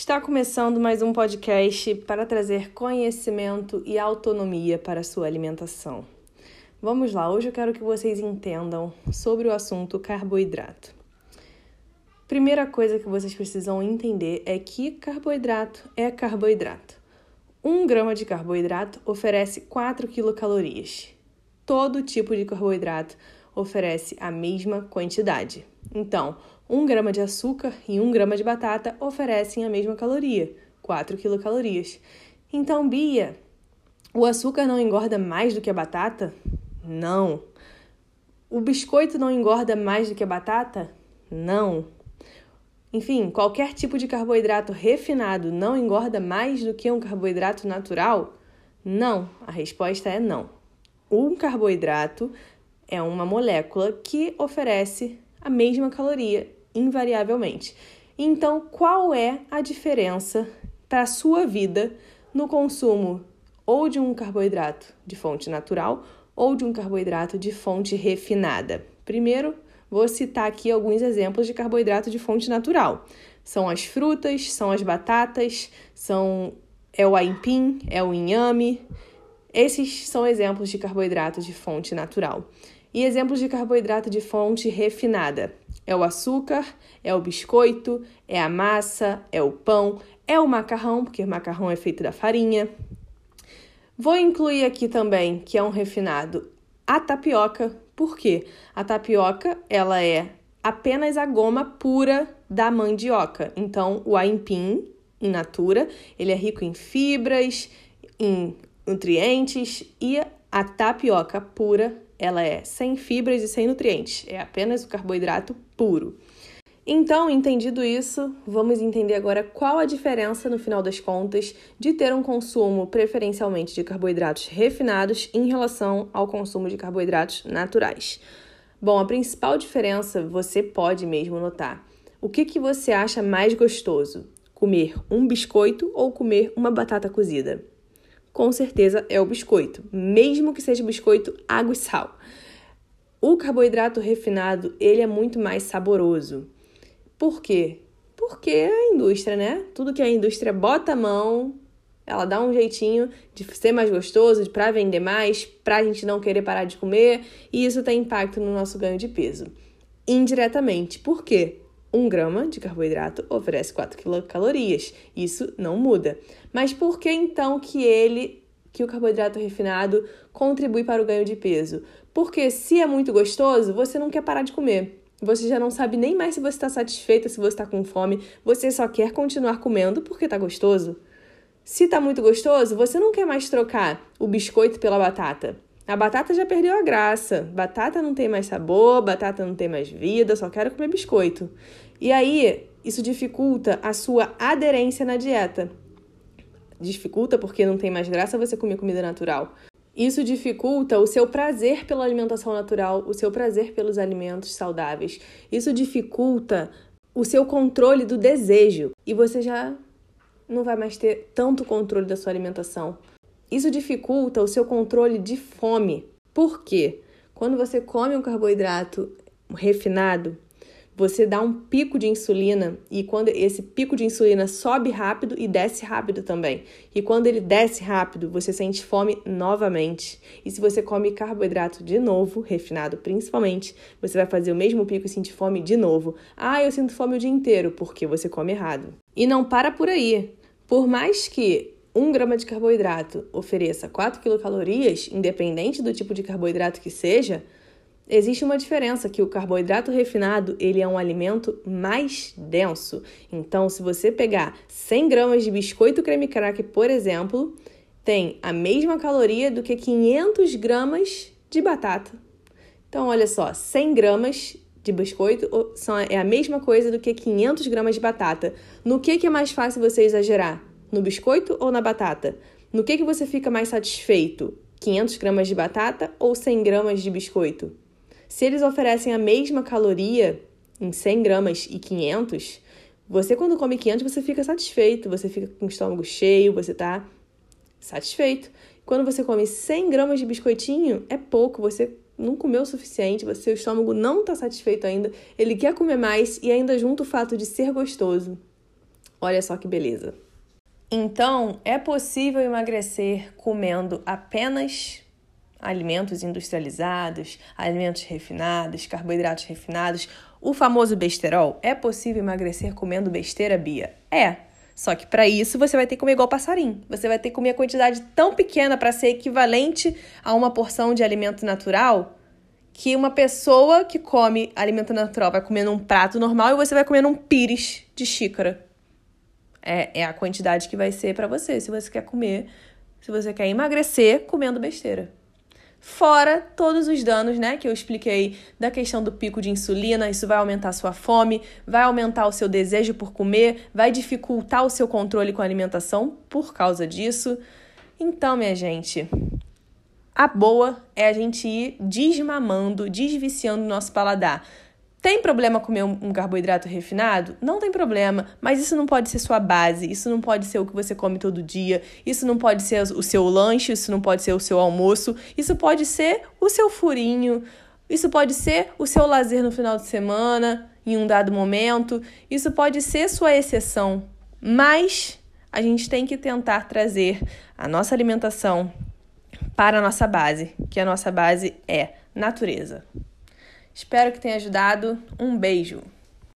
Está começando mais um podcast para trazer conhecimento e autonomia para a sua alimentação. Vamos lá, hoje eu quero que vocês entendam sobre o assunto carboidrato. Primeira coisa que vocês precisam entender é que carboidrato é carboidrato. Um grama de carboidrato oferece 4 quilocalorias. Todo tipo de carboidrato oferece a mesma quantidade. Então, 1 grama de açúcar e 1 grama de batata oferecem a mesma caloria, 4 quilocalorias. Então, Bia, o açúcar não engorda mais do que a batata? Não. O biscoito não engorda mais do que a batata? Não. Enfim, qualquer tipo de carboidrato refinado não engorda mais do que um carboidrato natural? Não. A resposta é não. Um carboidrato é uma molécula que oferece a mesma caloria invariavelmente. Então, qual é a diferença para a sua vida no consumo ou de um carboidrato de fonte natural ou de um carboidrato de fonte refinada? Primeiro, vou citar aqui alguns exemplos de carboidrato de fonte natural. São as frutas, são as batatas, são é o aipim, é o inhame. Esses são exemplos de carboidrato de fonte natural. E exemplos de carboidrato de fonte refinada: é o açúcar, é o biscoito, é a massa, é o pão, é o macarrão, porque macarrão é feito da farinha. Vou incluir aqui também, que é um refinado, a tapioca. Por quê? A tapioca, ela é apenas a goma pura da mandioca. Então, o aipim, in natura, ele é rico em fibras, em nutrientes e a tapioca pura ela é sem fibras e sem nutrientes, é apenas o carboidrato puro. Então, entendido isso, vamos entender agora qual a diferença, no final das contas, de ter um consumo preferencialmente de carboidratos refinados em relação ao consumo de carboidratos naturais. Bom, a principal diferença você pode mesmo notar. O que, que você acha mais gostoso? Comer um biscoito ou comer uma batata cozida? Com certeza é o biscoito, mesmo que seja biscoito água e sal. O carboidrato refinado, ele é muito mais saboroso. Por quê? Porque a indústria, né? Tudo que a indústria bota a mão, ela dá um jeitinho de ser mais gostoso, para vender mais, para a gente não querer parar de comer, e isso tem impacto no nosso ganho de peso. Indiretamente. Por quê? 1 grama de carboidrato oferece 4 quilocalorias. Isso não muda. Mas por que então que ele, que o carboidrato refinado, contribui para o ganho de peso? Porque se é muito gostoso, você não quer parar de comer. Você já não sabe nem mais se você está satisfeita, se você está com fome. Você só quer continuar comendo porque está gostoso. Se está muito gostoso, você não quer mais trocar o biscoito pela batata. A batata já perdeu a graça. Batata não tem mais sabor, batata não tem mais vida, só quero comer biscoito. E aí, isso dificulta a sua aderência na dieta. Dificulta porque não tem mais graça você comer comida natural. Isso dificulta o seu prazer pela alimentação natural, o seu prazer pelos alimentos saudáveis. Isso dificulta o seu controle do desejo e você já não vai mais ter tanto controle da sua alimentação. Isso dificulta o seu controle de fome. Por quê? Quando você come um carboidrato refinado, você dá um pico de insulina e quando esse pico de insulina sobe rápido e desce rápido também. E quando ele desce rápido, você sente fome novamente. E se você come carboidrato de novo, refinado principalmente, você vai fazer o mesmo pico e sentir fome de novo. Ah, eu sinto fome o dia inteiro porque você come errado. E não para por aí. Por mais que 1 grama de carboidrato ofereça 4 quilocalorias, independente do tipo de carboidrato que seja, existe uma diferença que o carboidrato refinado ele é um alimento mais denso. Então, se você pegar 100 gramas de biscoito creme cracker, por exemplo, tem a mesma caloria do que 500 gramas de batata. Então, olha só, 100 gramas de biscoito é a mesma coisa do que 500 gramas de batata. No que, que é mais fácil você exagerar? No biscoito ou na batata? No que, que você fica mais satisfeito? 500 gramas de batata ou 100 gramas de biscoito? Se eles oferecem a mesma caloria em 100 gramas e 500, você quando come 500 você fica satisfeito, você fica com o estômago cheio, você tá satisfeito. Quando você come 100 gramas de biscoitinho, é pouco, você não comeu o suficiente, seu estômago não está satisfeito ainda, ele quer comer mais e ainda junto o fato de ser gostoso Olha só que beleza. Então, é possível emagrecer comendo apenas alimentos industrializados, alimentos refinados, carboidratos refinados, o famoso besterol. É possível emagrecer comendo besteira, Bia? É. Só que para isso você vai ter que comer igual passarinho. Você vai ter que comer a quantidade tão pequena para ser equivalente a uma porção de alimento natural que uma pessoa que come alimento natural vai comer num prato normal e você vai comer num pires de xícara. É, é a quantidade que vai ser para você, se você quer comer, se você quer emagrecer comendo besteira. Fora todos os danos, né, que eu expliquei da questão do pico de insulina, isso vai aumentar sua fome, vai aumentar o seu desejo por comer, vai dificultar o seu controle com a alimentação por causa disso. Então, minha gente, a boa é a gente ir desmamando, desviciando o nosso paladar. Tem problema comer um carboidrato refinado? Não tem problema, mas isso não pode ser sua base, isso não pode ser o que você come todo dia, isso não pode ser o seu lanche, isso não pode ser o seu almoço, isso pode ser o seu furinho, isso pode ser o seu lazer no final de semana, em um dado momento, isso pode ser sua exceção, mas a gente tem que tentar trazer a nossa alimentação para a nossa base, que a nossa base é natureza. Espero que tenha ajudado. Um beijo!